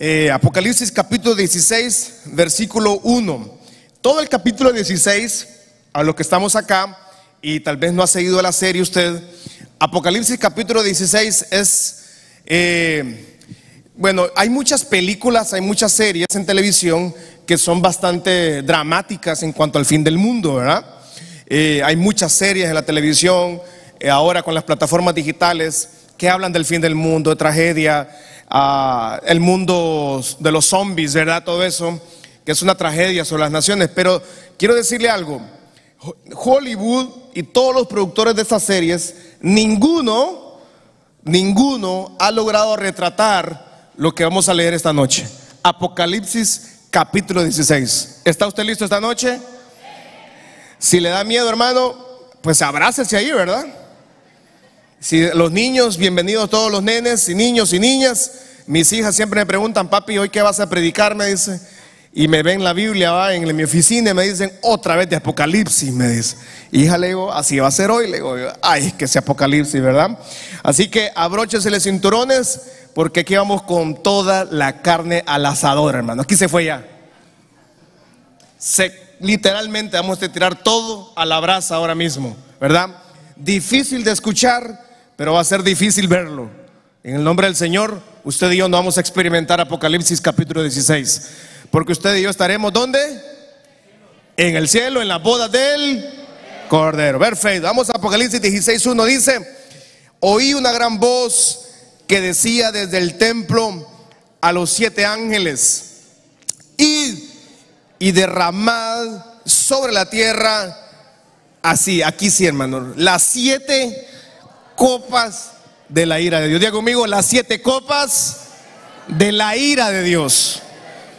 Eh, Apocalipsis capítulo 16, versículo 1. Todo el capítulo 16, a lo que estamos acá, y tal vez no ha seguido la serie usted, Apocalipsis capítulo 16 es, eh, bueno, hay muchas películas, hay muchas series en televisión que son bastante dramáticas en cuanto al fin del mundo, ¿verdad? Eh, hay muchas series en la televisión, ahora con las plataformas digitales, que hablan del fin del mundo, de tragedia, el mundo de los zombies, ¿verdad? Todo eso, que es una tragedia sobre las naciones. Pero quiero decirle algo, Hollywood y todos los productores de estas series, ninguno, ninguno ha logrado retratar lo que vamos a leer esta noche. Apocalipsis capítulo 16. ¿Está usted listo esta noche? Si le da miedo, hermano, pues abrácese ahí, ¿verdad? Si los niños, bienvenidos todos los nenes y niños y niñas. Mis hijas siempre me preguntan, papi, ¿hoy qué vas a predicar? Me dice. Y me ven la Biblia va en mi oficina y me dicen otra vez de Apocalipsis, me dice. Hija, le digo, así va a ser hoy. Le digo, ay, que sea Apocalipsis, ¿verdad? Así que abróchese los cinturones porque aquí vamos con toda la carne al asador, hermano. Aquí se fue ya. Se, literalmente vamos a tirar todo a la brasa ahora mismo, ¿verdad? Difícil de escuchar, pero va a ser difícil verlo. En el nombre del Señor, usted y yo no vamos a experimentar Apocalipsis capítulo 16. Porque usted y yo estaremos ¿dónde? En el cielo, en la boda del Cordero. Perfecto. Vamos a Apocalipsis 16.1. Dice, oí una gran voz que decía desde el templo a los siete ángeles, id y derramad sobre la tierra, así, aquí sí hermano, las siete copas de la ira de Dios. Diga conmigo, las siete copas de la ira de Dios.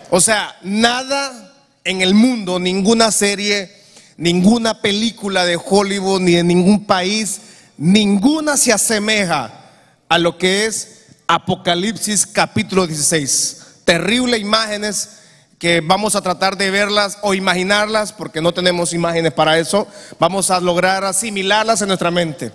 O sea, nada en el mundo, ninguna serie, ninguna película de Hollywood, ni de ningún país, ninguna se asemeja a lo que es Apocalipsis capítulo 16. Terribles imágenes que vamos a tratar de verlas o imaginarlas, porque no tenemos imágenes para eso. Vamos a lograr asimilarlas en nuestra mente.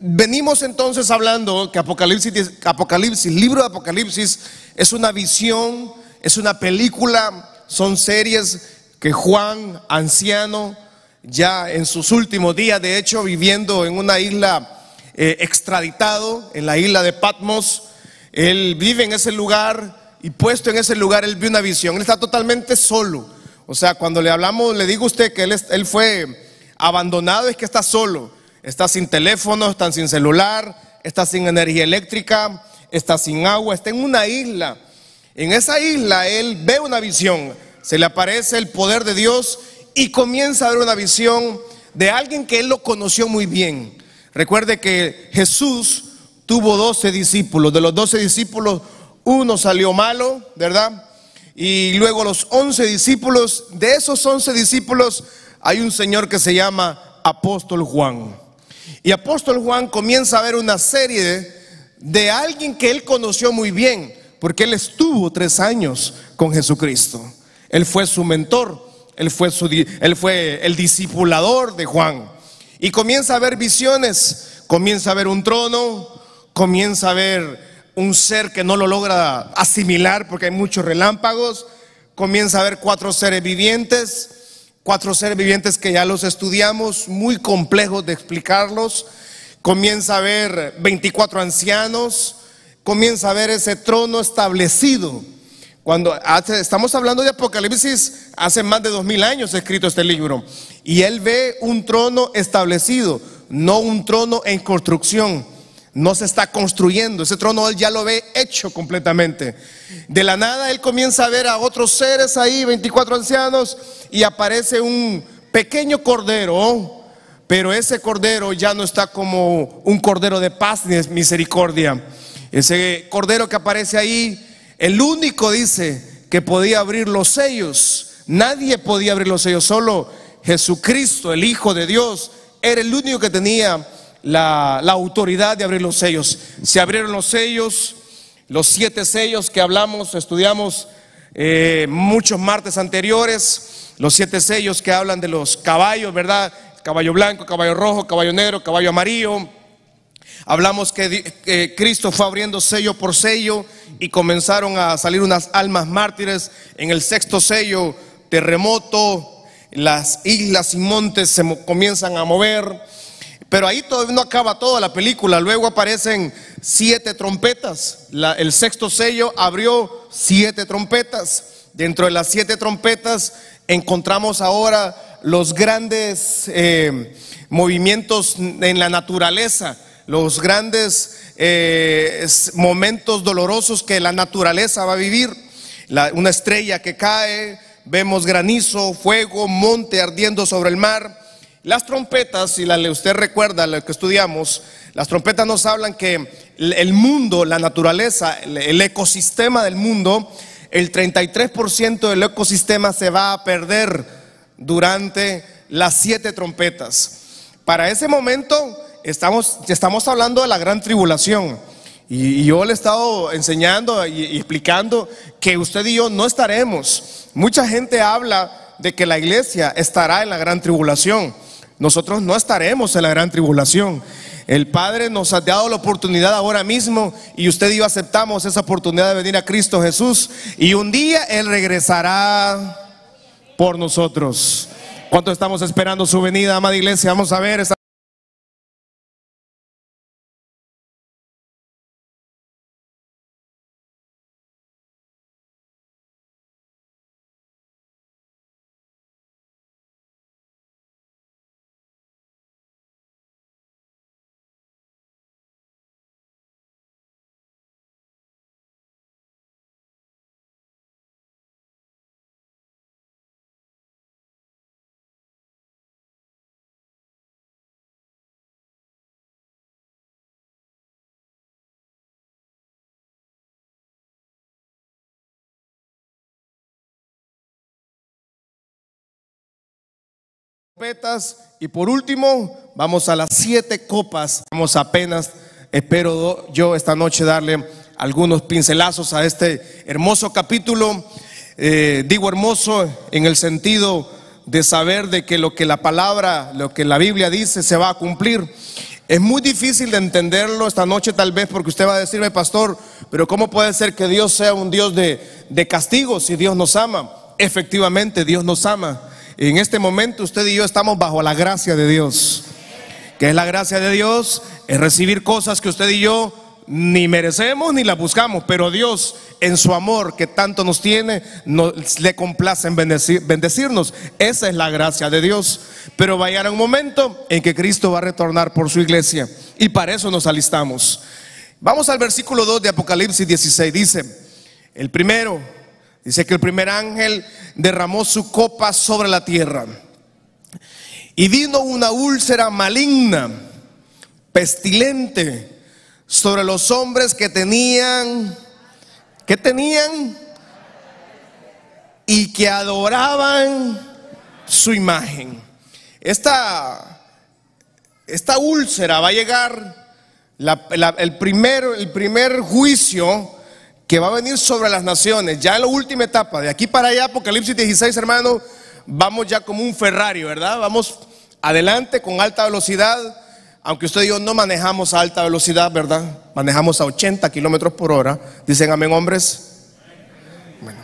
Venimos entonces hablando que Apocalipsis, Apocalipsis, libro de Apocalipsis, es una visión, es una película, son series que Juan, anciano, ya en sus últimos días, de hecho, viviendo en una isla eh, extraditado, en la isla de Patmos, él vive en ese lugar y puesto en ese lugar, él vio una visión. Él está totalmente solo. O sea, cuando le hablamos, le digo a usted que él, él fue abandonado, es que está solo. Está sin teléfono, está sin celular, está sin energía eléctrica, está sin agua, está en una isla. En esa isla él ve una visión, se le aparece el poder de Dios y comienza a ver una visión de alguien que él lo conoció muy bien. Recuerde que Jesús tuvo doce discípulos, de los doce discípulos uno salió malo, ¿verdad? Y luego los once discípulos, de esos once discípulos hay un señor que se llama Apóstol Juan. Y Apóstol Juan comienza a ver una serie de, alguien que él conoció muy bien, porque él estuvo tres años con Jesucristo. Él fue su mentor, él fue, su, él fue el discipulador de Juan. Y comienza a ver visiones, comienza a ver un trono, comienza a ver un ser que no lo logra asimilar porque hay muchos relámpagos, comienza a ver cuatro seres vivientes, cuatro seres vivientes que ya los estudiamos, muy complejos de explicarlos, comienza a ver 24 ancianos, comienza a ver ese trono establecido. Cuando estamos hablando de Apocalipsis, hace más de dos mil años escrito este libro, y él ve un trono establecido, no un trono en construcción. No se está construyendo, ese trono él ya lo ve hecho completamente. De la nada él comienza a ver a otros seres ahí, 24 ancianos, y aparece un pequeño cordero, pero ese cordero ya no está como un cordero de paz ni de misericordia. Ese cordero que aparece ahí el único dice que podía abrir los sellos. Nadie podía abrir los sellos, solo Jesucristo, el Hijo de Dios, era el único que tenía la, autoridad de abrir los sellos. Se abrieron los sellos, los siete sellos que hablamos, estudiamos eh, muchos martes anteriores, los siete sellos que hablan de los caballos, ¿verdad? Caballo blanco, caballo rojo, caballo negro, caballo amarillo. Hablamos que, Cristo fue abriendo sello por sello y comenzaron a salir unas almas mártires. En el sexto sello, terremoto, las islas y montes se comienzan a mover. Pero ahí todavía no acaba toda la película. Luego aparecen siete trompetas. el sexto sello abrió siete trompetas. Dentro de las siete trompetas encontramos ahora los grandes eh, movimientos en la naturaleza, los grandes eh, momentos dolorosos que la naturaleza va a vivir. una estrella que cae, vemos granizo, fuego, monte ardiendo sobre el mar. Las trompetas, si la, usted recuerda lo que estudiamos, las trompetas nos hablan que el mundo, la naturaleza, el ecosistema del mundo, el 33% del ecosistema se va a perder durante las siete trompetas. Para ese momento estamos, estamos hablando de la gran tribulación. Y, yo le he estado enseñando y explicando que usted y yo no estaremos. Mucha gente habla de que la iglesia estará en la gran tribulación. Nosotros no estaremos en la gran tribulación. El Padre nos ha dado la oportunidad ahora mismo y usted y yo aceptamos esa oportunidad de venir a Cristo Jesús y un día Él regresará por nosotros. ¿Cuánto estamos esperando su venida, amada iglesia? Vamos a ver. Y por último vamos a las siete copas. Vamos apenas, espero yo esta noche darle algunos pincelazos a este hermoso capítulo. Eh, digo hermoso en el sentido de saber de que lo que la palabra, lo que la Biblia dice se va a cumplir. Es muy difícil de entenderlo esta noche tal vez porque usted va a decirme, pastor, pero ¿cómo puede ser que Dios sea un Dios de, de castigo si Dios nos ama? Efectivamente, Dios nos ama. En este momento usted y yo estamos bajo la gracia de Dios. ¿Qué es la gracia de Dios? Es recibir cosas que usted y yo ni merecemos ni las buscamos, pero Dios en su amor que tanto nos tiene, nos, le complace en bendecirnos. Esa es la gracia de Dios. Pero va a llegar un momento en que Cristo va a retornar por su iglesia y para eso nos alistamos. Vamos al versículo 2 de Apocalipsis 16. Dice, el primero, Dice que el primer ángel derramó su copa sobre la tierra. Y vino una úlcera maligna, pestilente, sobre los hombres que tenían, que tenían y que adoraban su imagen. Esta, esta úlcera va a llegar, el, primer, el primer juicio que va a venir sobre las naciones, ya en la última etapa, de aquí para allá, Apocalipsis 16, hermano, vamos ya como un Ferrari, ¿verdad? Vamos adelante con alta velocidad, aunque usted y yo no manejamos a alta velocidad, ¿verdad? Manejamos a 80 kilómetros por hora. Dicen amén, hombres. Bueno.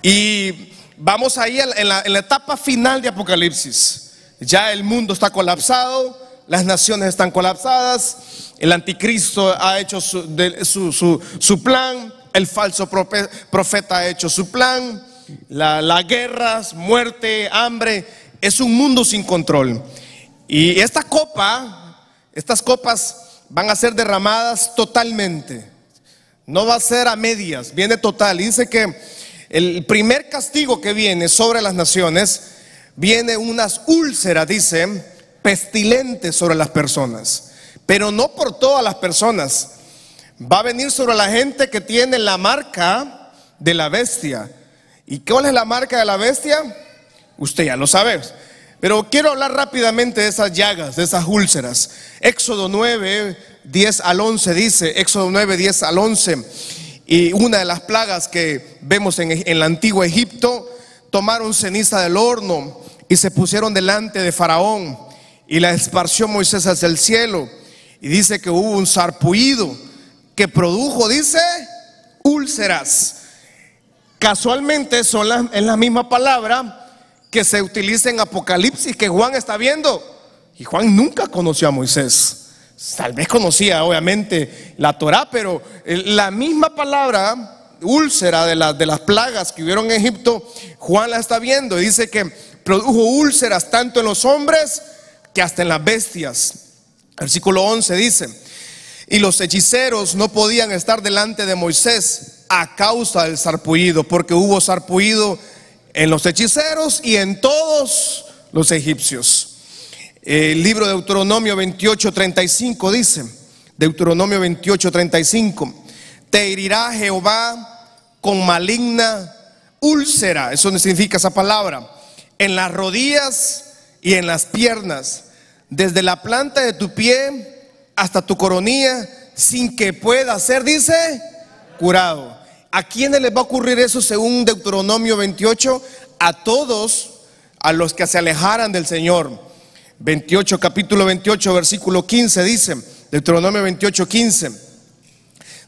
Y vamos ahí en la etapa final de Apocalipsis. Ya el mundo está colapsado, las naciones están colapsadas el anticristo ha hecho su, plan, el falso profeta ha hecho su plan, la, la guerra, muerte, hambre, es un mundo sin control. Y esta copa, estas copas van a ser derramadas totalmente. No va a ser a medias, viene total. dice que el primer castigo que viene sobre las naciones, viene unas úlceras, dice, pestilentes sobre las personas pero no por todas las personas. Va a venir sobre la gente que tiene la marca de la bestia. ¿Y cuál es la marca de la bestia? Usted ya lo sabe. Pero quiero hablar rápidamente de esas llagas, de esas úlceras. Éxodo 9, 10 al 11 dice, Éxodo 9, 10 al 11. Y una de las plagas que vemos en, en el antiguo Egipto, tomaron ceniza del horno y se pusieron delante de Faraón y la esparció Moisés hacia el cielo Y dice que hubo un sarpullido que produjo, dice, úlceras. Casualmente son la, es la misma palabra que se utiliza en Apocalipsis que Juan está viendo. Y Juan nunca conoció a Moisés. Tal vez conocía obviamente la Torah, pero la misma palabra úlcera de, de las plagas que hubieron en Egipto, Juan la está viendo y dice que produjo úlceras tanto en los hombres hasta en las bestias. Versículo 11 dice, y los hechiceros no podían estar delante de Moisés a causa del sarpullido, porque hubo sarpullido en los hechiceros y en todos los egipcios. El libro de Deuteronomio 28:35 dice, Deuteronomio 28:35, te herirá Jehová con maligna úlcera, eso significa esa palabra, en las rodillas y en las piernas, desde la planta de tu pie hasta tu coronilla, sin que pueda ser, dice, curado. ¿A quiénes les va a ocurrir eso según Deuteronomio 28? A todos, a los que se alejaran del Señor. 28, capítulo 28, versículo 15 dice, Deuteronomio 28, 15,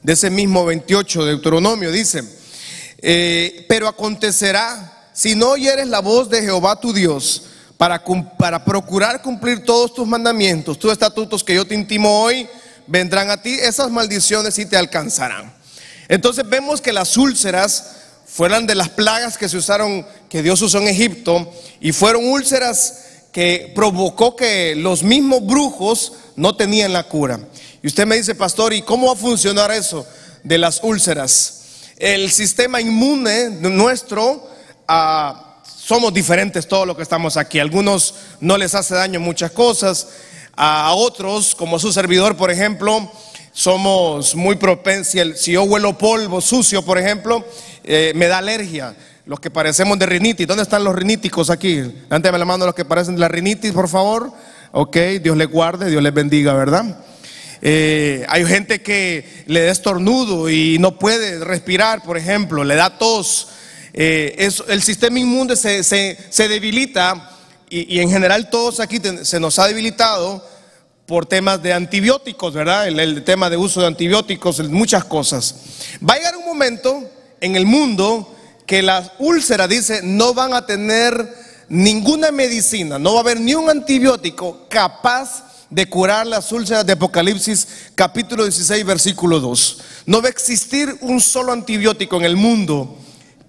de ese mismo 28, Deuteronomio dice, eh, pero acontecerá, si no oyeres la voz de Jehová tu Dios, para, procurar cumplir todos tus mandamientos, tus estatutos que yo te intimo hoy, vendrán a ti, esas maldiciones y te alcanzarán. Entonces vemos que las úlceras fueron de las plagas que se usaron, que Dios usó en Egipto, y fueron úlceras que provocó que los mismos brujos no tenían la cura. Y usted me dice, pastor, ¿y cómo va a funcionar eso de las úlceras? El sistema inmune nuestro, ah, somos diferentes todos los que estamos aquí. algunos no les hace daño muchas cosas, a otros, como su servidor, por ejemplo, somos muy propensos. Si yo huelo polvo sucio, por ejemplo, eh, me da alergia. Los que parecemos de rinitis. ¿Dónde están los riníticos aquí? Dánteme la mano los que parecen de la rinitis, por favor. Ok, Dios les guarde, Dios les bendiga, ¿verdad? Eh, hay gente que le da estornudo y no puede respirar, por ejemplo, le da tos. Eh, el sistema inmune se, se, debilita y, y, en general todos aquí se nos ha debilitado por temas de antibióticos, ¿verdad? El, tema de uso de antibióticos, muchas cosas. Va a llegar un momento en el mundo que las úlceras, dice, no van a tener ninguna medicina, no va a haber ni un antibiótico capaz de curar las úlceras de Apocalipsis capítulo 16 versículo 2. No va a existir un solo antibiótico en el mundo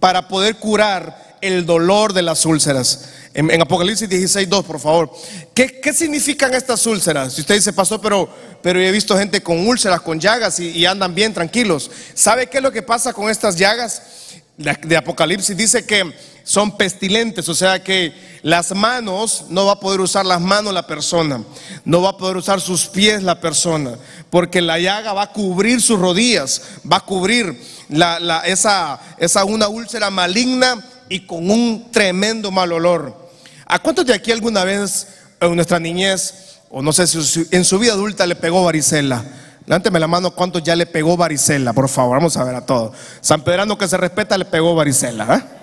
para poder curar el dolor de las úlceras. En, Apocalipsis 16, 2, por favor. ¿Qué, significan estas úlceras? Si usted dice, pastor, pero, pero he visto gente con úlceras, con llagas y, andan bien tranquilos. ¿Sabe qué es lo que pasa con estas llagas? De, Apocalipsis dice que son pestilentes, o sea que las manos, no va a poder usar las manos la persona, no va a poder usar sus pies la persona, porque la llaga va a cubrir sus rodillas, va a cubrir esa, esa una úlcera maligna y con un tremendo mal olor. ¿A cuántos de aquí alguna vez en nuestra niñez, o no sé si en su vida adulta le pegó varicela? Levánteme la mano, ¿cuántos ya le pegó varicela? Por favor, vamos a ver a todos. San Pedrano que se respeta le pegó varicela. ¿eh?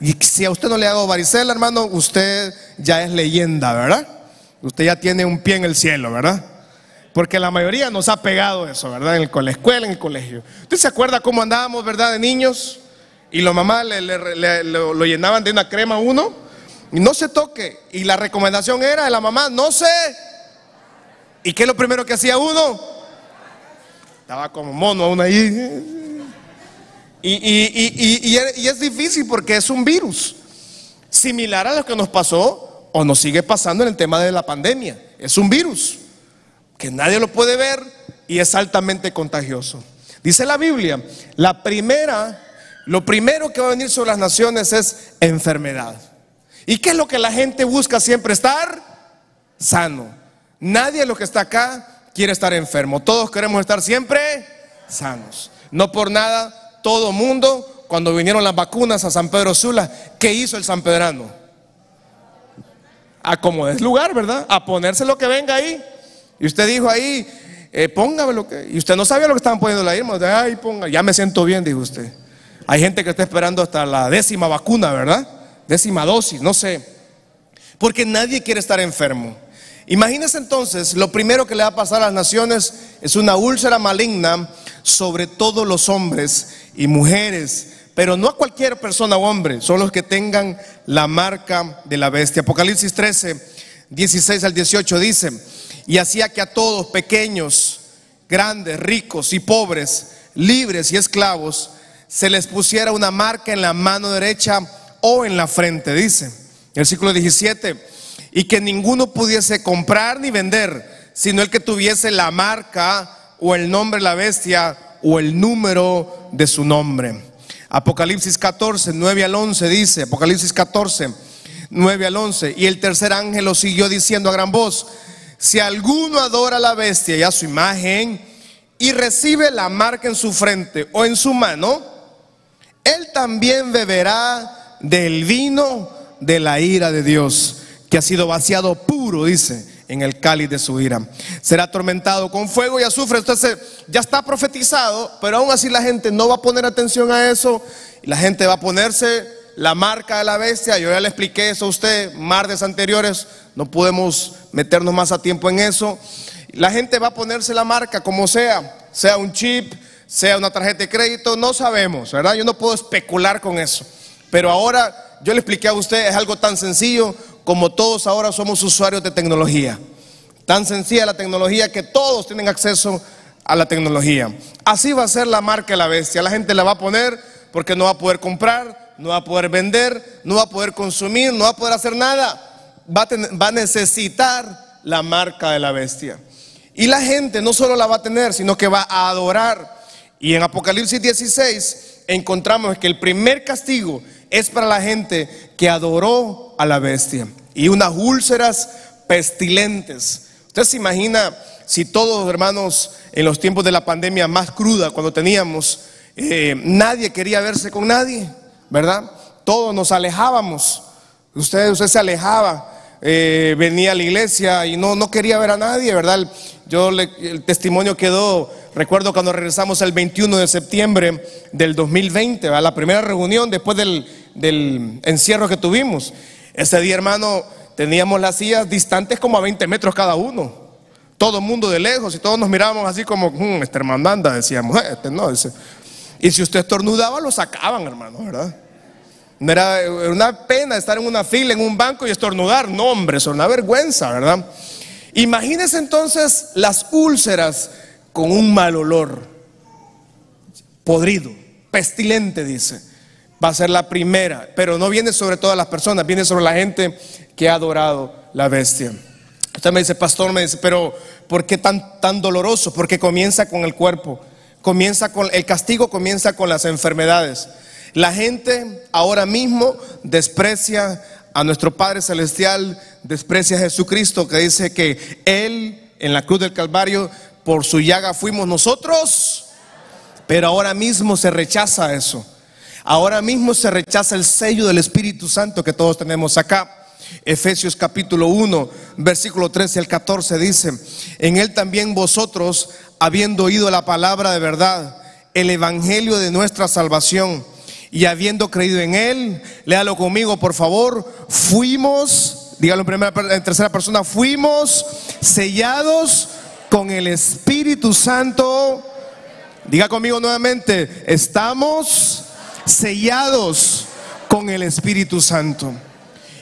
Y si a usted no le hago varicela, hermano, usted ya es leyenda, ¿verdad? Usted ya tiene un pie en el cielo, ¿verdad? Porque la mayoría nos ha pegado eso, ¿verdad? En la escuela, en el colegio. ¿Usted se acuerda cómo andábamos, ¿verdad? De niños. Y los mamás le, lo llenaban de una crema a uno y no se toque. Y la recomendación era de la mamá, no sé. ¿Y qué es lo primero que hacía uno? Estaba como mono uno ahí. Y, y, es difícil porque es un virus. Similar a lo que nos pasó o nos sigue pasando en el tema de la pandemia. Es un virus que nadie lo puede ver y es altamente contagioso. Dice la Biblia, la primera, lo primero que va a venir sobre las naciones es enfermedad. ¿Y qué es lo que la gente busca siempre? Estar sano. Nadie de los que está acá quiere estar enfermo. Todos queremos estar siempre sanos. No por nada, todo mundo, cuando vinieron las vacunas a San Pedro Sula, ¿qué hizo el San Pedrano? A como es lugar, ¿verdad? A ponerse lo que venga ahí. Y usted dijo ahí, eh, póngame lo que. Y usted no sabía lo que estaban poniendo ahí, ay, ponga, ya me siento bien, dijo usted. Hay gente que está esperando hasta la décima vacuna, ¿verdad? décima dosis, no sé. Porque nadie quiere estar enfermo. Imagínense entonces, lo primero que le va a pasar a las naciones es una úlcera maligna sobre todos los hombres y mujeres, pero no a cualquier persona o hombre, son los que tengan la marca de la bestia. Apocalipsis 13, 16 al 18 dice, y hacía que a todos, pequeños, grandes, ricos y pobres, libres y esclavos, se les pusiera una marca en la mano derecha o en la frente, dice. Versículo 17, y que ninguno pudiese comprar ni vender, sino el que tuviese la marca o el nombre de la bestia o el número de su nombre. Apocalipsis 14, 9 al 11 dice, Apocalipsis 14, 9 al 11, y el tercer ángel lo siguió diciendo a gran voz, si alguno adora a la bestia y a su imagen y recibe la marca en su frente o en su mano, él también beberá del vino de la ira de Dios, que ha sido vaciado puro, dice, en el cáliz de su ira. Será atormentado con fuego y azufre. Entonces ya está profetizado, pero aún así la gente no va a poner atención a eso. Y la gente va a ponerse la marca de la bestia. Yo ya le expliqué eso a usted martes anteriores. No podemos meternos más a tiempo en eso. La gente va a ponerse la marca como sea, sea un chip, sea una tarjeta de crédito, no sabemos, ¿verdad? Yo no puedo especular con eso. Pero ahora yo le expliqué a usted, es algo tan sencillo como todos ahora somos usuarios de tecnología. Tan sencilla la tecnología que todos tienen acceso a la tecnología. Así va a ser la marca de la bestia. La gente la va a poner porque no va a poder comprar, no va a poder vender, no va a poder consumir, no va a poder hacer nada. Va a, necesitar la marca de la bestia. Y la gente no solo la va a tener, sino que va a adorar. Y en Apocalipsis 16 encontramos que el primer castigo es para la gente que adoró a la bestia. Y unas úlceras pestilentes. Usted se imagina si todos, hermanos, en los tiempos de la pandemia más cruda, cuando teníamos, eh, nadie quería verse con nadie, ¿verdad? Todos nos alejábamos. Usted, usted se alejaba. Eh, venía a la iglesia y no, no quería ver a nadie, ¿verdad? Yo el testimonio quedó, recuerdo cuando regresamos el 21 de septiembre del 2020, a la primera reunión después del, del encierro que tuvimos. Ese día, hermano, teníamos las sillas distantes como a 20 metros cada uno. Todo el mundo de lejos y todos nos mirábamos así como, hmm, este hermano anda, decíamos, eh, este no. Y si usted estornudaba, lo sacaban, hermano, ¿verdad? Era una pena estar en una fila, en un banco y estornudar. No, hombre, es una vergüenza, ¿verdad? Imagínese entonces las úlceras con un mal olor, podrido, pestilente, dice va a ser la primera, pero no viene sobre todas las personas, viene sobre la gente que ha adorado la bestia. Usted me dice, pastor, me dice, pero ¿por qué tan, tan doloroso? Porque comienza con el cuerpo, comienza con el castigo, comienza con las enfermedades. La gente ahora mismo desprecia a nuestro Padre Celestial, desprecia a Jesucristo, que dice que Él en la cruz del Calvario, por su llaga fuimos nosotros, pero ahora mismo se rechaza eso. Ahora mismo se rechaza el sello del Espíritu Santo que todos tenemos acá. Efesios capítulo 1, versículo 13 al 14 dice, en él también vosotros, habiendo oído la palabra de verdad, el evangelio de nuestra salvación, y habiendo creído en él, léalo conmigo por favor, fuimos, dígalo en, primera, en tercera persona, fuimos sellados con el Espíritu Santo. Diga conmigo nuevamente, estamos sellados con el Espíritu Santo.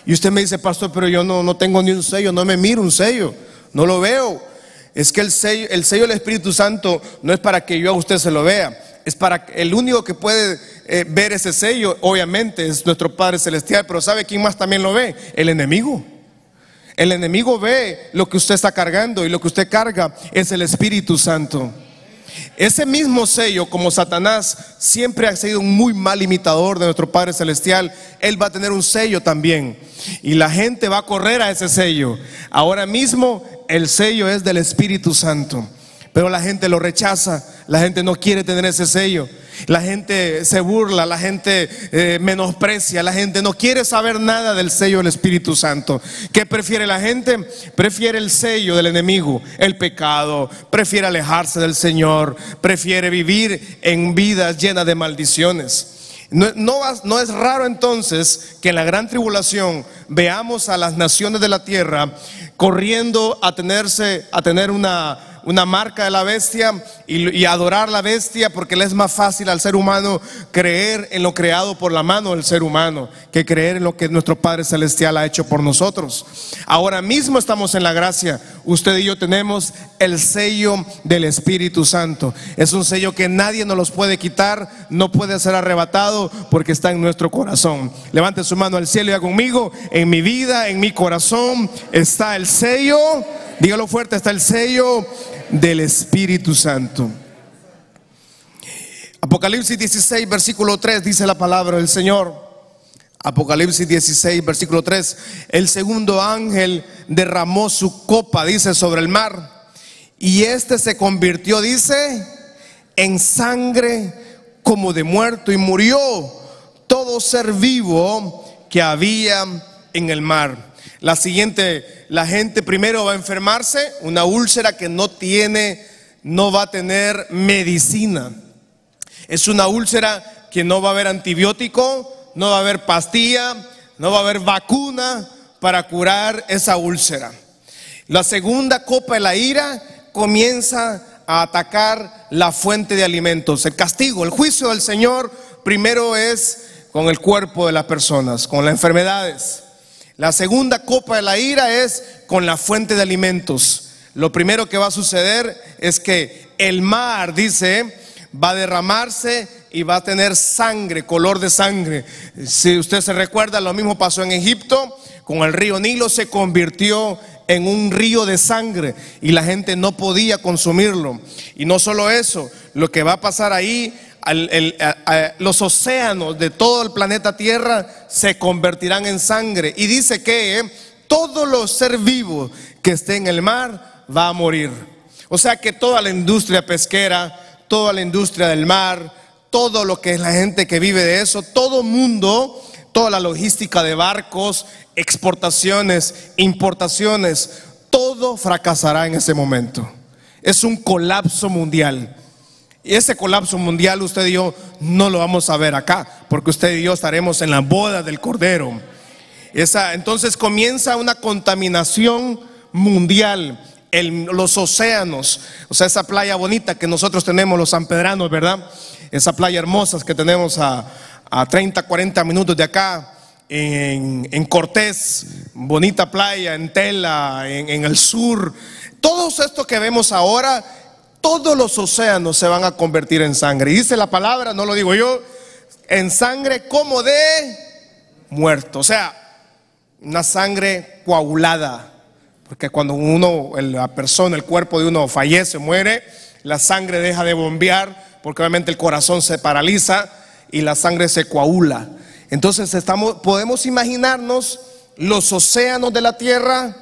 Y usted me dice, pastor, pero yo no, no tengo ni un sello, no me miro un sello, no lo veo. Es que el sello, el sello del Espíritu Santo no es para que yo a usted se lo vea, es para el único que puede eh, ver ese sello, obviamente, es nuestro Padre Celestial, pero ¿sabe quién más también lo ve? El enemigo. El enemigo ve lo que usted está cargando y lo que usted carga es el Espíritu Santo. Ese mismo sello, como Satanás siempre ha sido un muy mal imitador de nuestro Padre Celestial, Él va a tener un sello también. Y la gente va a correr a ese sello. Ahora mismo el sello es del Espíritu Santo. Pero la gente lo rechaza, la gente no quiere tener ese sello. La gente se burla, la gente eh, menosprecia, la gente no quiere saber nada del sello del Espíritu Santo. ¿Qué prefiere la gente? Prefiere el sello del enemigo, el pecado, prefiere alejarse del Señor, prefiere vivir en vidas llenas de maldiciones. No, no, es raro entonces que en la gran tribulación veamos a las naciones de la tierra corriendo a tenerse, a tener una, una marca de la bestia y, adorar la bestia porque le es más fácil al ser humano creer en lo creado por la mano del ser humano que creer en lo que nuestro Padre Celestial ha hecho por nosotros. Ahora mismo estamos en la gracia. Usted y yo tenemos el sello del Espíritu Santo. Es un sello que nadie nos los puede quitar, no puede ser arrebatado porque está en nuestro corazón. Levante su mano al cielo y haga conmigo, en mi vida, en mi corazón está el sello. Dígalo fuerte, está el sello del Espíritu Santo. Apocalipsis 16, versículo 3 dice la palabra del Señor. Apocalipsis 16, versículo 3. El segundo ángel derramó su copa, dice, sobre el mar. Y este se convirtió, dice, en sangre como de muerto y murió todo ser vivo que había en el mar. La siguiente, la gente primero va a enfermarse, una úlcera que no tiene, no va a tener medicina. Es una úlcera que no va a haber antibiótico, no va a haber pastilla, no va a haber vacuna para curar esa úlcera. La segunda copa de la ira comienza a atacar la fuente de alimentos. El castigo, el juicio del Señor primero es con el cuerpo de las personas, con las enfermedades. La segunda copa de la ira es con la fuente de alimentos. Lo primero que va a suceder es que el mar, dice, va a derramarse y va a tener sangre, color de sangre. Si usted se recuerda, lo mismo pasó en Egipto, con el río Nilo se convirtió en un río de sangre y la gente no podía consumirlo. Y no solo eso, lo que va a pasar ahí los océanos de todo el planeta Tierra se convertirán en sangre. Y dice que eh, todos los ser vivos que esté en el mar va a morir. O sea que toda la industria pesquera, toda la industria del mar, todo lo que es la gente que vive de eso, todo mundo, toda la logística de barcos, exportaciones, importaciones, todo fracasará en ese momento. Es un colapso mundial. Y ese colapso mundial usted y yo no lo vamos a ver acá, porque usted y yo estaremos en la boda del Cordero. Esa, entonces comienza una contaminación mundial. en los océanos, o sea, esa playa bonita que nosotros tenemos los sanpedranos, ¿verdad? Esa playa hermosa que tenemos a, 30, 40 minutos de acá, en, en Cortés, bonita playa, en Tela, en, en el sur. Todos estos que vemos ahora todos los océanos se van a convertir en sangre. Y dice la palabra, no lo digo yo, en sangre como de muerto. O sea, una sangre coagulada. Porque cuando uno, la persona, el cuerpo de uno fallece, muere, la sangre deja de bombear, porque obviamente el corazón se paraliza y la sangre se coagula. Entonces estamos, podemos imaginarnos los océanos de la tierra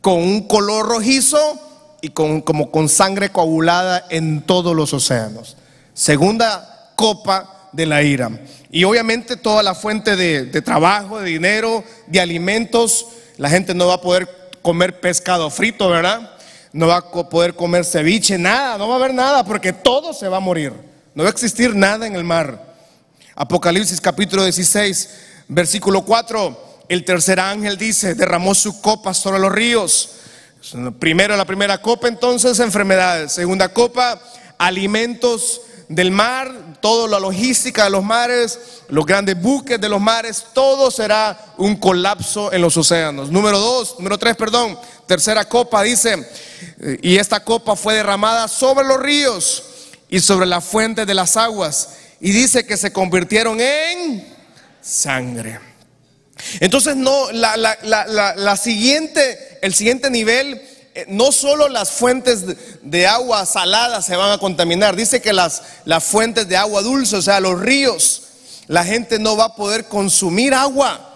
con un color rojizo y con, como con sangre coagulada en todos los océanos. Segunda copa de la ira. Y obviamente toda la fuente de, de trabajo, de dinero, de alimentos, la gente no va a poder comer pescado frito, ¿verdad? No va a poder comer ceviche, nada, no va a haber nada porque todo se va a morir. No va a existir nada en el mar. Apocalipsis capítulo 16, versículo 4, el tercer ángel dice, derramó su copa sobre los ríos Primero la primera copa entonces enfermedades, segunda copa alimentos del mar, toda la logística de los mares, los grandes buques de los mares, todo será un colapso en los océanos. Número dos, número tres, perdón, tercera copa dice, y esta copa fue derramada sobre los ríos y sobre la fuente de las aguas, y dice que se convirtieron en sangre. Entonces, no, la, siguiente, el siguiente nivel, eh, no solo las fuentes de, agua salada se van a contaminar, dice que las, las fuentes de agua dulce, o sea, los ríos, la gente no va a poder consumir agua.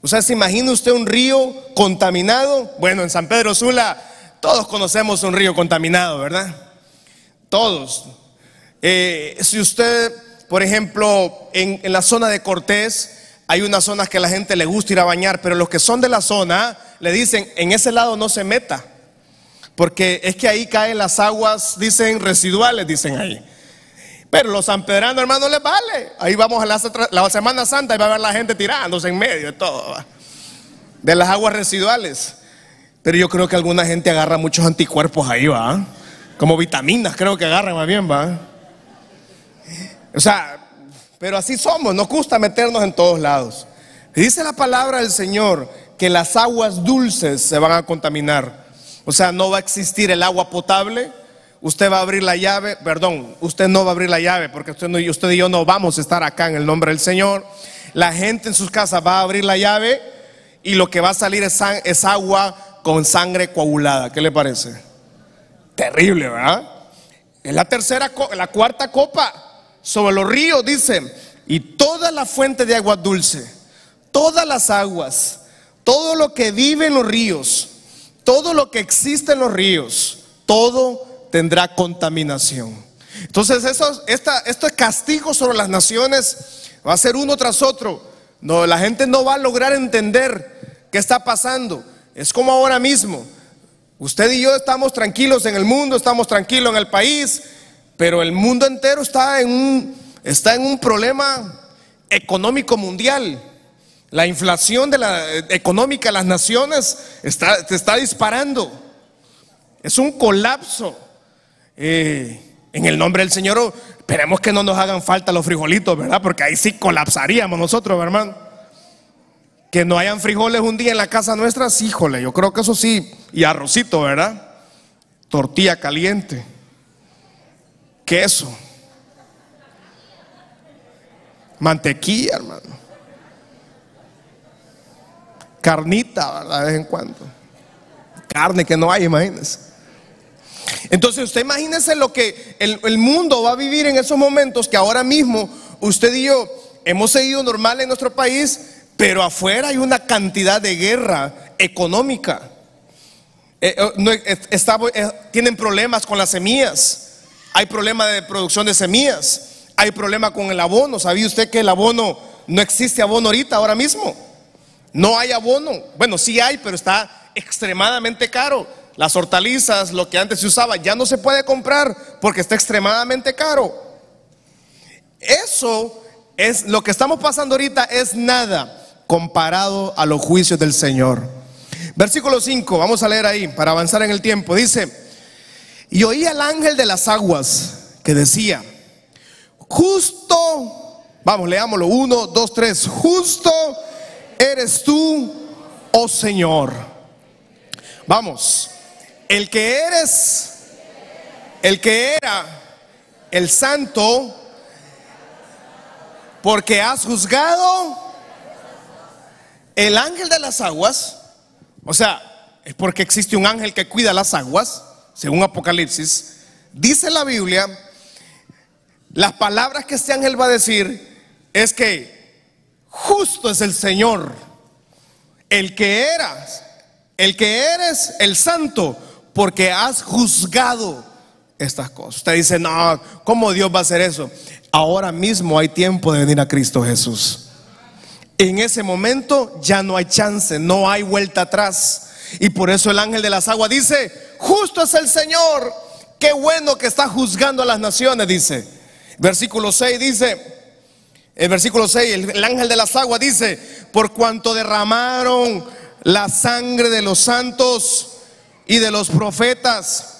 O sea, ¿se imagina usted un río contaminado? Bueno, en San Pedro Sula todos conocemos un río contaminado, ¿verdad? Todos. Eh, si usted, por ejemplo, en la zona de Cortés, hay unas zonas que la gente le gusta ir a bañar, pero los que son de la zona le dicen, en ese lado no se meta, porque es que ahí caen las aguas, dicen residuales, dicen ahí. Pero los sanpedranos, hermano, les vale. Ahí vamos a la, Semana Santa y va a ver la gente tirándose en medio de todo, de las aguas residuales. Pero yo creo que alguna gente agarra muchos anticuerpos ahí, va. Como vitaminas, creo que agarran más bien, va. O sea, pero así somos, nos gusta meternos en todos lados. Dice la palabra del Señor que las aguas dulces se van a contaminar. O sea, no va a existir el agua potable. Usted va a abrir la llave, perdón, usted no va a abrir la llave porque usted, y yo no vamos a estar acá en el nombre del Señor. La gente en sus casas va a abrir la llave y lo que va a salir es, es agua con sangre coagulada. ¿Qué le parece? Terrible, ¿verdad? Es la tercera, la cuarta copa sobre los ríos, dice, y toda la fuente de agua dulce, todas las aguas, todo lo que vive en los ríos, todo lo que existe en los ríos, todo tendrá contaminación. Entonces, eso, esta, este castigo sobre las naciones va a ser uno tras otro. No, la gente no va a lograr entender qué está pasando. Es como ahora mismo. Usted y yo estamos tranquilos en el mundo, estamos tranquilos en el país, pero el mundo entero está en un, está en un problema económico mundial. La inflación de la, económica de las naciones está, se está disparando. Es un colapso. Eh, en el nombre del Señor, esperemos que no nos hagan falta los frijolitos, ¿verdad? Porque ahí sí colapsaríamos nosotros, hermano. Que no hayan frijoles un día en la casa nuestra, sí, yo creo que eso sí. Y arrocito, ¿verdad? Tortilla caliente. Queso. Mantequilla, hermano. Carnita, ¿verdad? De vez en cuando. Carne que no hay, imagínense. Entonces usted imagínese lo que el, mundo va a vivir en esos momentos que ahora mismo usted y yo hemos seguido normal en nuestro país, pero afuera hay una cantidad de guerra económica. Eh, eh, eh, tienen problemas con las semillas, hay problema de producción de semillas, hay problema con el abono. ¿Sabía usted que el abono no existe abono ahorita, ahora mismo? No hay abono. Bueno, sí hay, pero está extremadamente caro. Las hortalizas, lo que antes se usaba, ya no se puede comprar porque está extremadamente caro. Eso es lo que estamos pasando ahorita, es nada comparado a los juicios del Señor. Versículo 5, vamos a leer ahí para avanzar en el tiempo. Dice, y oí al ángel de las aguas que decía, justo, vamos, leámoslo, uno, dos, tres, justo eres tú, oh Señor. Vamos, el que eres, el que era el santo, porque has juzgado el ángel de las aguas, o sea, es porque existe un ángel que cuida las aguas, según Apocalipsis, dice la Biblia, las palabras que este ángel va a decir es que justo es el Señor, el que eras, el que eres el santo, porque has juzgado estas cosas. Usted dice, no, ¿cómo Dios va a hacer eso? Ahora mismo hay tiempo de venir a Cristo Jesús. En ese momento ya no hay chance, no hay vuelta atrás. Y por eso el ángel de las aguas dice, justo es el Señor, qué bueno que está juzgando a las naciones, dice. Versículo 6 dice, el versículo 6, el, el ángel de las aguas dice, por cuanto derramaron la sangre de los santos y de los profetas,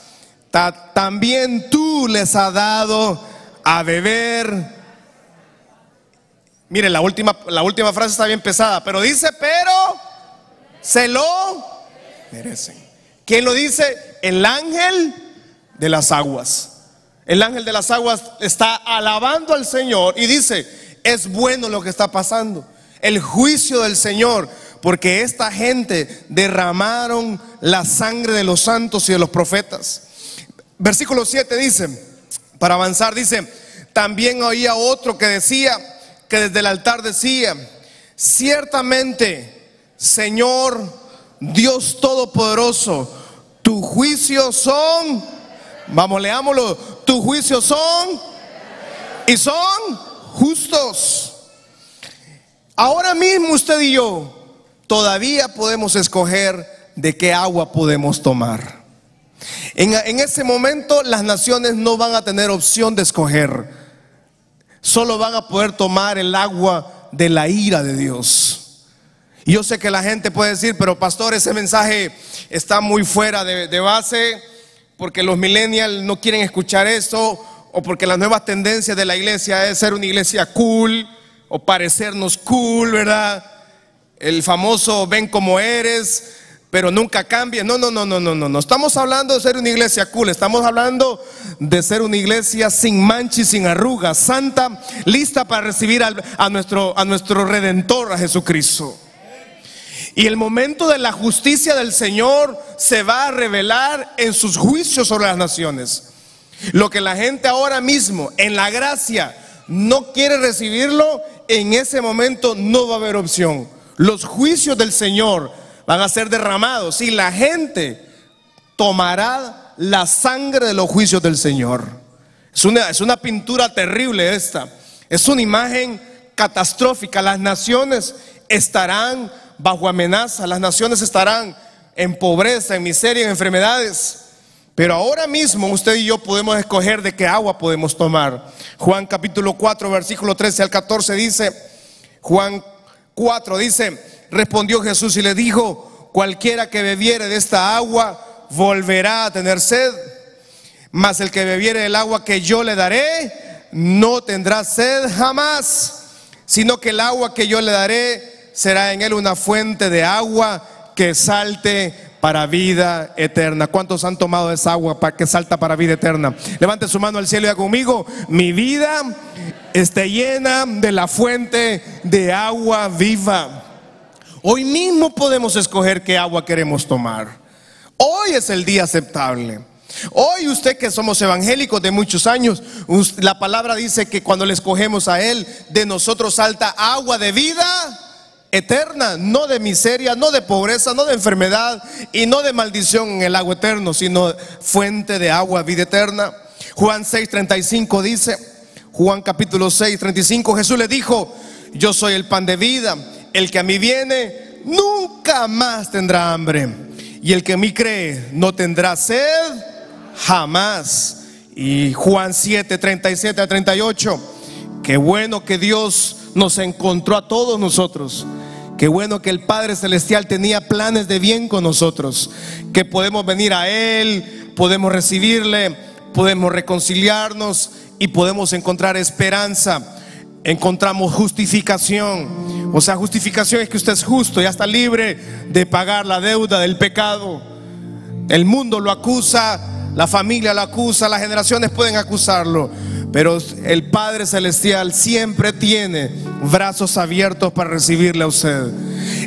ta, también tú les has dado a beber Mire, la última, la última frase está bien pesada, pero dice, pero se lo merecen. ¿Quién lo dice? El ángel de las aguas. El ángel de las aguas está alabando al Señor y dice, es bueno lo que está pasando. El juicio del Señor, porque esta gente derramaron la sangre de los santos y de los profetas. Versículo 7 dice, para avanzar, dice, también oía otro que decía, que desde el altar decía, ciertamente, Señor Dios Todopoderoso, tus juicios son, vamos, leámoslo, tus juicios son y son justos. Ahora mismo usted y yo todavía podemos escoger de qué agua podemos tomar. En, en, ese momento las naciones no van a tener opción de escoger solo van a poder tomar el agua de la ira de Dios. Y yo sé que la gente puede decir, pero pastor, ese mensaje está muy fuera de, base porque los millennials no quieren escuchar eso o porque las nuevas tendencias de la iglesia es ser una iglesia cool o parecernos cool, ¿verdad? El famoso ven como eres, pero nunca cambia. No, no, no, no, no, no, no. Estamos hablando de ser una iglesia cool, estamos hablando de ser una iglesia sin mancha y sin arrugas, santa, lista para recibir a, nuestro, a nuestro redentor, a Jesucristo. Y el momento de la justicia del Señor se va a revelar en sus juicios sobre las naciones. Lo que la gente ahora mismo en la gracia no quiere recibirlo, en ese momento no va a haber opción. Los juicios del Señor van a ser derramados y la gente tomará la sangre de los juicios del Señor. Es una, es una pintura terrible esta. Es una imagen catastrófica. Las naciones estarán bajo amenaza, las naciones estarán en pobreza, en miseria, en enfermedades. Pero ahora mismo usted y yo podemos escoger de qué agua podemos tomar. Juan capítulo 4, versículo 13 al 14 dice, Juan 4 dice, respondió Jesús y le dijo, cualquiera que bebiere de esta agua volverá a tener sed, mas el que bebiere del agua que yo le daré no tendrá sed jamás, sino que el agua que yo le daré será en él una fuente de agua que salte para vida eterna. ¿Cuántos han tomado esa agua para que salta para vida eterna? Levante su mano al cielo y haga conmigo, mi vida esté llena de la fuente de agua viva. Hoy mismo podemos escoger qué agua queremos tomar. Hoy es el día aceptable. Hoy usted que somos evangélicos de muchos años, la palabra dice que cuando le escogemos a Él, de nosotros salta agua de vida eterna, no de miseria, no de pobreza, no de enfermedad y no de maldición en el agua eterno, sino fuente de agua, vida eterna. Juan 6:35 dice, Juan capítulo 6, 35, Jesús le dijo, yo soy el pan de vida, el que a mí viene nunca más tendrá hambre, y el que a mí cree no tendrá sed jamás. Y Juan 7, 37 a 38, qué bueno que Dios nos encontró a todos nosotros. Qué bueno que el Padre Celestial tenía planes de bien con nosotros, que podemos venir a Él, podemos recibirle, podemos reconciliarnos y podemos encontrar esperanza. Encontramos justificación. O sea, justificación es que usted es justo, ya está libre de pagar la deuda del pecado. El mundo lo acusa, la familia lo acusa, las generaciones pueden acusarlo. Pero el Padre Celestial siempre tiene brazos abiertos para recibirle a usted.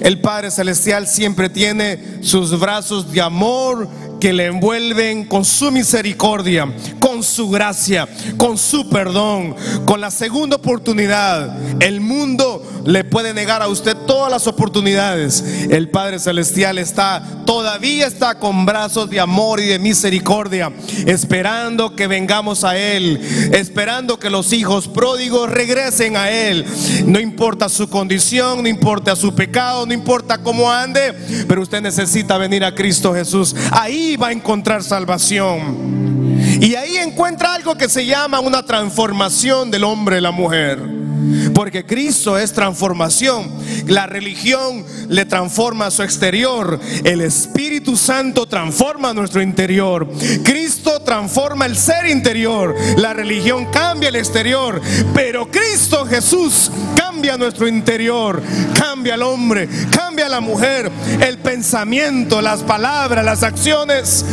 El Padre Celestial siempre tiene sus brazos de amor que le envuelven con su misericordia, con su gracia, con su perdón, con la segunda oportunidad. El mundo le puede negar a usted todas las oportunidades. El Padre Celestial está, todavía está con brazos de amor y de misericordia, esperando que vengamos a Él, esperando que los hijos pródigos regresen a Él. No importa su condición, no importa su pecado, no importa cómo ande, pero usted necesita venir a Cristo Jesús. Ahí va a encontrar salvación. Y ahí encuentra algo que se llama una transformación del hombre y la mujer. Porque Cristo es transformación. La religión le transforma a su exterior. El Espíritu Santo transforma nuestro interior. Cristo transforma el ser interior. La religión cambia el exterior. Pero Cristo Jesús cambia nuestro interior. Cambia al hombre. Cambia a la mujer. El pensamiento, las palabras, las acciones.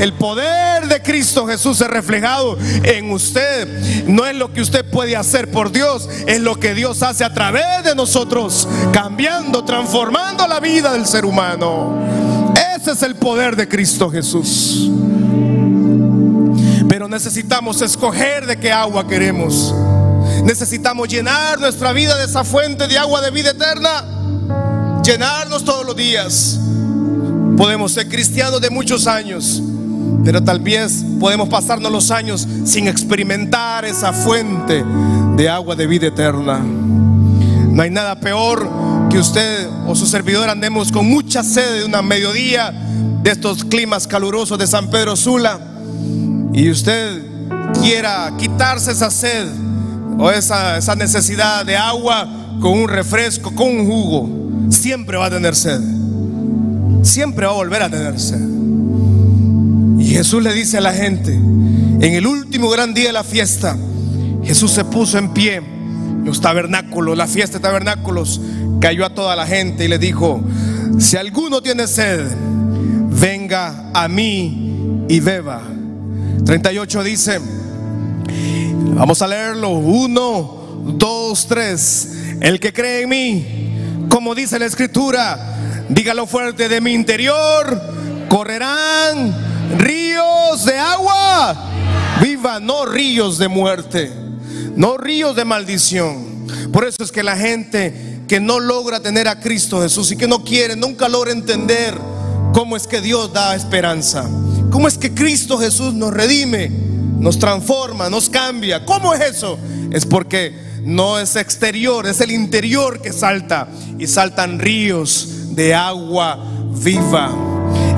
El poder de Cristo Jesús es reflejado en usted. No es lo que usted puede hacer por Dios es lo que Dios hace a través de nosotros, cambiando, transformando la vida del ser humano. Ese es el poder de Cristo Jesús. Pero necesitamos escoger de qué agua queremos. Necesitamos llenar nuestra vida de esa fuente de agua de vida eterna. Llenarnos todos los días. Podemos ser cristianos de muchos años, pero tal vez podemos pasarnos los años sin experimentar esa fuente de agua de vida eterna. No hay nada peor que usted o su servidor andemos con mucha sed de una mediodía de estos climas calurosos de San Pedro Sula y usted quiera quitarse esa sed o esa, esa necesidad de agua con un refresco, con un jugo. siempre va a tener sed. Siempre va a volver a tener sed. Y Jesús le dice a la gente, en el último gran día de la fiesta, Jesús se puso en pie, los tabernáculos, la fiesta de tabernáculos, cayó a toda la gente y le dijo, si alguno tiene sed, venga a mí y beba. 38 dice, vamos a leerlo, uno, dos, tres, el que cree en mí, como dice la escritura, dígalo fuerte, de mi interior correrán ríos de agua viva, no ríos de muerte, no ríos de maldición. Por eso es que la gente que no logra tener a Cristo Jesús y que no quiere, nunca logra entender cómo es que Dios da esperanza, cómo es que Cristo Jesús nos redime, nos transforma, nos cambia. ¿Cómo es eso? Es porque no es exterior, es el interior que salta y saltan ríos de agua viva.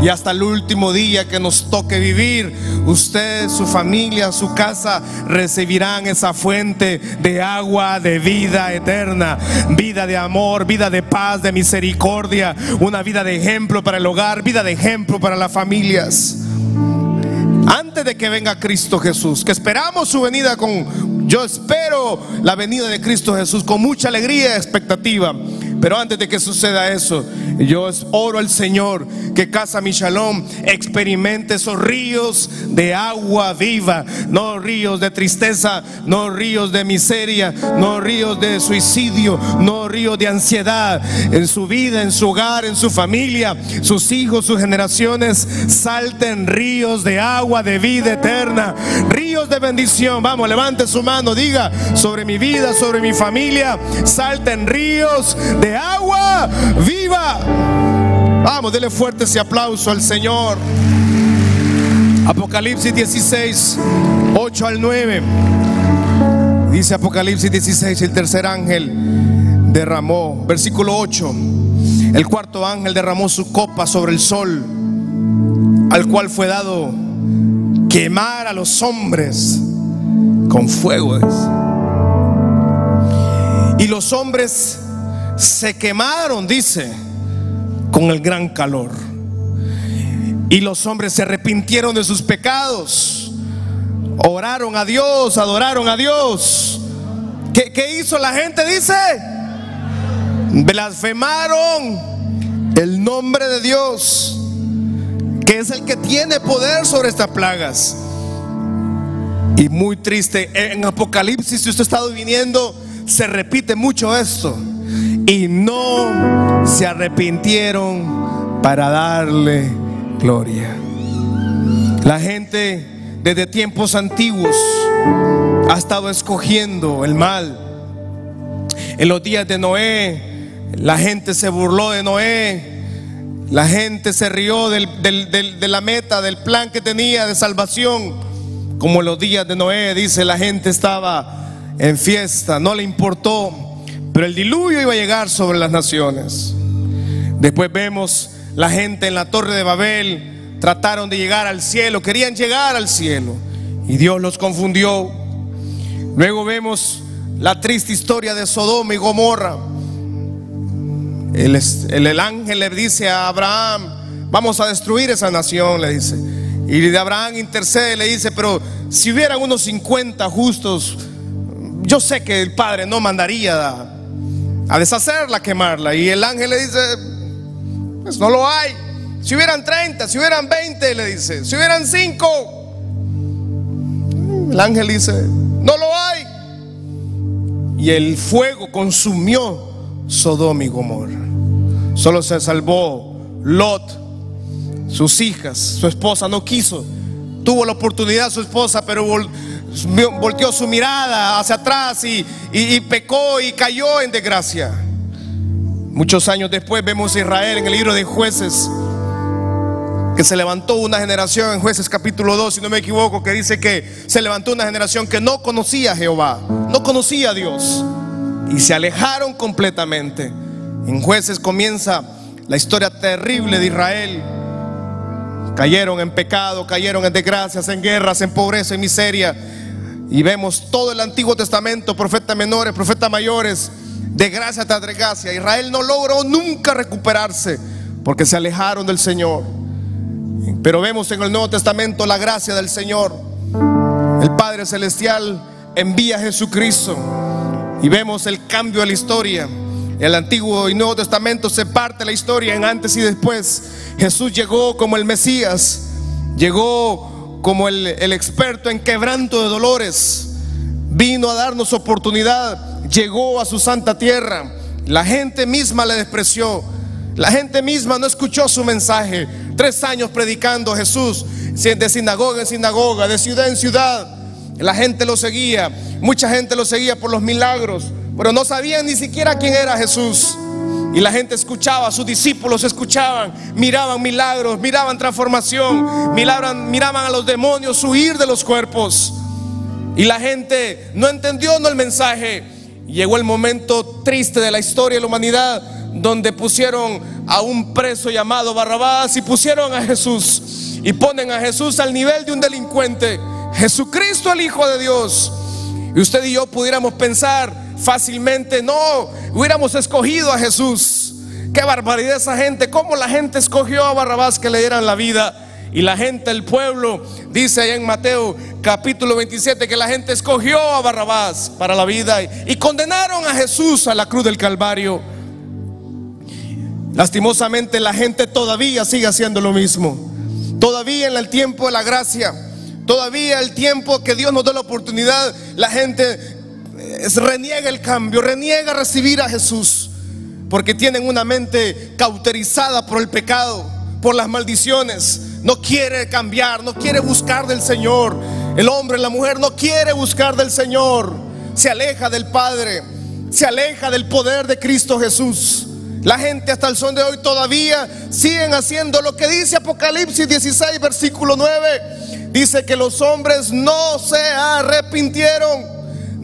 Y hasta el último día que nos toque vivir, usted, su familia, su casa recibirán esa fuente de agua de vida eterna, vida de amor, vida de paz, de misericordia, una vida de ejemplo para el hogar, vida de ejemplo para las familias. Antes de que venga Cristo Jesús, que esperamos su venida con, yo espero la venida de Cristo Jesús con mucha alegría y expectativa. Pero antes de que suceda eso, yo oro al Señor que Casa Mi Shalom experimente esos ríos de agua viva, no ríos de tristeza, no ríos de miseria, no ríos de suicidio, no ríos de ansiedad en su vida, en su hogar, en su familia, sus hijos, sus generaciones, salten ríos de agua de vida eterna, ríos de bendición. Vamos, levante su mano, diga sobre mi vida, sobre mi familia, salten ríos de agua viva. Vamos, dele fuerte ese aplauso al Señor. Apocalipsis 16, 8 al 9. Dice Apocalipsis 16, el tercer ángel derramó, versículo 8, el cuarto ángel derramó su copa sobre el sol, al cual fue dado quemar a los hombres con fuego. Y los hombres se quemaron, dice, con el gran calor. Y los hombres se arrepintieron de sus pecados, oraron a Dios, adoraron a Dios. ¿Qué, hizo la gente? Dice, blasfemaron el nombre de Dios, que es el que tiene poder sobre estas plagas. Y muy triste, en Apocalipsis, si usted ha estado viniendo, se repite mucho esto y no se arrepintieron para darle gloria. La gente desde tiempos antiguos ha estado escogiendo el mal. En los días de Noé, la gente se burló de Noé. La gente se rió de la meta, del plan que tenía de salvación. Como en los días de Noé, dice, la gente estaba en fiesta, no le importó pero el diluvio iba a llegar sobre las naciones. Después vemos la gente en la torre de Babel, trataron de llegar al cielo, querían llegar al cielo. Y Dios los confundió. Luego vemos la triste historia de Sodoma y Gomorra. El, ángel le dice a Abraham, vamos a destruir esa nación, le dice. Y de Abraham intercede, le dice, pero si hubieran unos 50 justos, yo sé que el Padre no mandaría a deshacerla, quemarla. Y el ángel le dice, pues no lo hay. Si hubieran 30, si hubieran 20, le dice, si hubieran 5. El ángel dice, no lo hay. Y el fuego consumió Sodoma y Gomorra. Solo se salvó Lot, sus hijas, su esposa no quiso. Tuvo la oportunidad su esposa, pero volteó su mirada hacia atrás y, pecó y cayó en desgracia. Muchos años después vemos a Israel en el libro de jueces, que se levantó una generación en jueces capítulo 2, si no me equivoco, que dice que se levantó una generación que no conocía a Jehová, no conocía a Dios, y se alejaron completamente. En jueces comienza la historia terrible de Israel. Cayeron en pecado, cayeron en desgracias, en guerras, en pobreza, en miseria. Y vemos todo el Antiguo Testamento, profetas menores, profetas mayores, de gracia tras gracia. Israel no logró nunca recuperarse porque se alejaron del Señor. Pero vemos en el Nuevo Testamento la gracia del Señor. El Padre Celestial envía a Jesucristo y vemos el cambio de la historia. El Antiguo y Nuevo Testamento se parte la historia en antes y después. Jesús llegó como el Mesías, llegó como el, experto en quebranto de dolores, vino a darnos oportunidad, llegó a su santa tierra. La gente misma le despreció, la gente misma no escuchó su mensaje. Tres años predicando Jesús, de sinagoga en sinagoga, de ciudad en ciudad. La gente lo seguía, mucha gente lo seguía por los milagros, pero no sabían ni siquiera quién era Jesús. Y la gente escuchaba, sus discípulos escuchaban, miraban milagros, miraban transformación, miraban, miraban a los demonios huir de los cuerpos. Y la gente no entendió el mensaje. Llegó el momento triste de la historia de la humanidad, donde pusieron a un preso llamado Barrabás y pusieron a Jesús. Y ponen a Jesús al nivel de un delincuente. Jesucristo el Hijo de Dios. Y usted y yo pudiéramos pensar fácilmente, no, hubiéramos escogido a Jesús. Qué barbaridad esa gente, cómo la gente escogió a Barrabás que le dieran la vida. Y la gente, el pueblo, dice allá en Mateo capítulo 27 que la gente escogió a Barrabás para la vida y, condenaron a Jesús a la cruz del Calvario. Lastimosamente la gente todavía sigue haciendo lo mismo. Todavía en el tiempo de la gracia, todavía el tiempo que Dios nos da la oportunidad, la gente reniega el cambio, reniega recibir a Jesús, porque tienen una mente cauterizada por el pecado, por las maldiciones. No quiere cambiar, no quiere buscar del Señor. El hombre, la mujer no quiere buscar del Señor. Se aleja del Padre, se aleja del poder de Cristo Jesús. La gente hasta el son de hoy todavía siguen haciendo lo que dice Apocalipsis 16, versículo 9. Dice que los hombres no se arrepintieron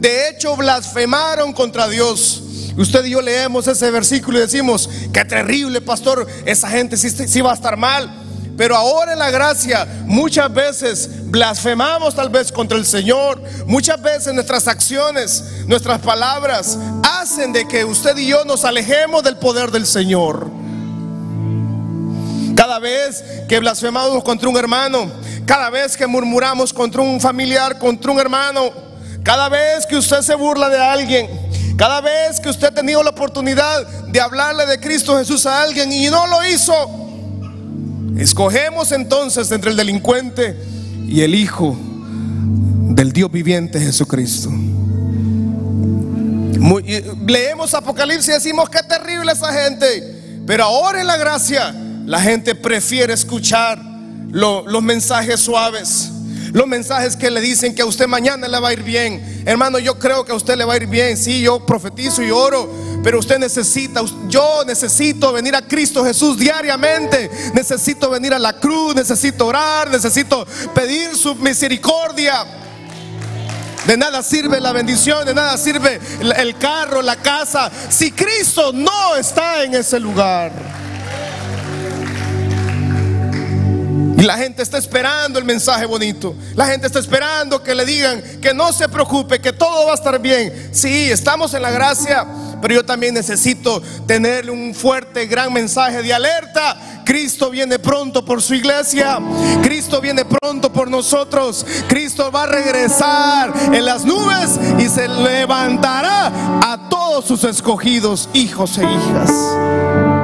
de hecho, blasfemaron contra Dios. Usted y yo leemos ese versículo y decimos, qué terrible, pastor, esa gente sí, va a estar mal. Pero ahora en la gracia muchas veces blasfemamos tal vez contra el Señor. Muchas veces nuestras acciones, nuestras palabras hacen de que usted y yo nos alejemos del poder del Señor. Cada vez que blasfemamos contra un hermano, cada vez que murmuramos contra un familiar, contra un hermano, cada vez que usted se burla de alguien, cada vez que usted ha tenido la oportunidad de hablarle de Cristo Jesús a alguien y no lo hizo, escogemos entonces entre el delincuente y el Hijo del Dios viviente Jesucristo. leemos Apocalipsis y decimos que terrible esa gente, pero ahora en la gracia la gente prefiere escuchar los mensajes suaves los mensajes que le dicen que a usted mañana le va a ir bien. Hermano, yo creo que a usted le va a ir bien. Sí, yo profetizo y oro. Pero usted necesita, yo necesito venir a Cristo Jesús diariamente. Necesito venir a la cruz, necesito orar, necesito pedir su misericordia. De nada sirve la bendición, de nada sirve el carro, la casa, si Cristo no está en ese lugar. Y la gente está esperando el mensaje bonito. La gente está esperando que le digan que no se preocupe, que todo va a estar bien. Sí, estamos en la gracia, pero yo también necesito tenerle un fuerte, gran mensaje de alerta. Cristo viene pronto por su iglesia. Cristo viene pronto por nosotros. Cristo va a regresar en las nubes y se levantará a todos sus escogidos, hijos e hijas.